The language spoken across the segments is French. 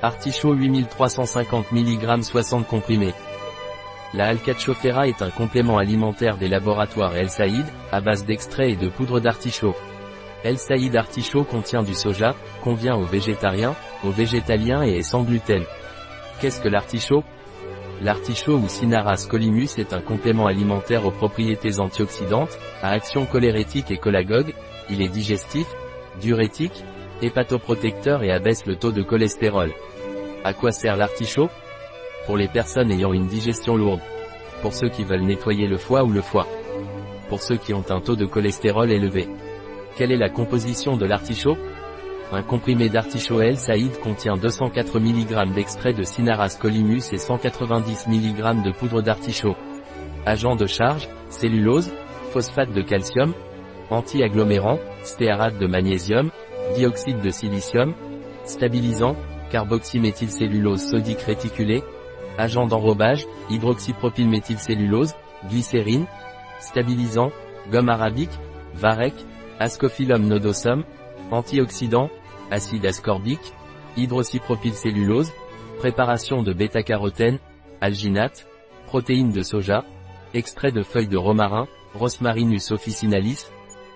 Artichaut 8350 mg 60 comprimés. La Alcachofera est un complément alimentaire des laboratoires El Saïd, à base d'extrait et de poudre d'artichaut. El Saïd artichaut contient du soja, convient aux végétariens, aux végétaliens et est sans gluten. Qu'est-ce que l'artichaut? L'artichaut ou Cinaras colimus est un complément alimentaire aux propriétés antioxydantes, à action cholérétique et cholagogue, il est digestif, diurétique, hépatoprotecteur et abaisse le taux de cholestérol. À quoi sert l'artichaut? Pour les personnes ayant une digestion lourde. Pour ceux qui veulent nettoyer le foie ou le foie. Pour ceux qui ont un taux de cholestérol élevé. Quelle est la composition de l'artichaut? Un comprimé d'artichaut El Saïd contient 204 mg d'extrait de Cinaras colimus et 190 mg de poudre d'artichaut. Agent de charge, cellulose, phosphate de calcium, anti-agglomérant, stéarate de magnésium, dioxyde de silicium, stabilisant, carboxyméthylcellulose sodique réticulée, agent d'enrobage, hydroxypropylméthylcellulose, glycérine, stabilisant, gomme arabique, varech, ascophyllum nodosum, antioxydant, acide ascorbique, hydroxypropylcellulose, préparation de bêta-carotène, alginate, protéines de soja, extrait de feuilles de romarin, Rosmarinus officinalis.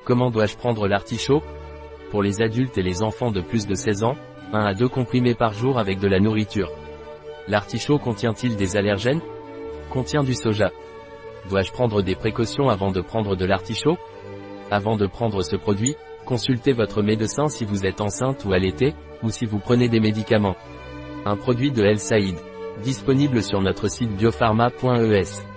Comment dois-je prendre l'artichaut? Pour les adultes et les enfants de plus de 16 ans, 1 à 2 comprimés par jour avec de la nourriture. L'artichaut contient-il des allergènes? Contient du soja. Dois-je prendre des précautions avant de prendre de l'artichaut? Avant de prendre ce produit, Consultez votre médecin si vous êtes enceinte ou allaitée, ou si vous prenez des médicaments. Un produit de El Saïd. Disponible sur notre site biopharma.es.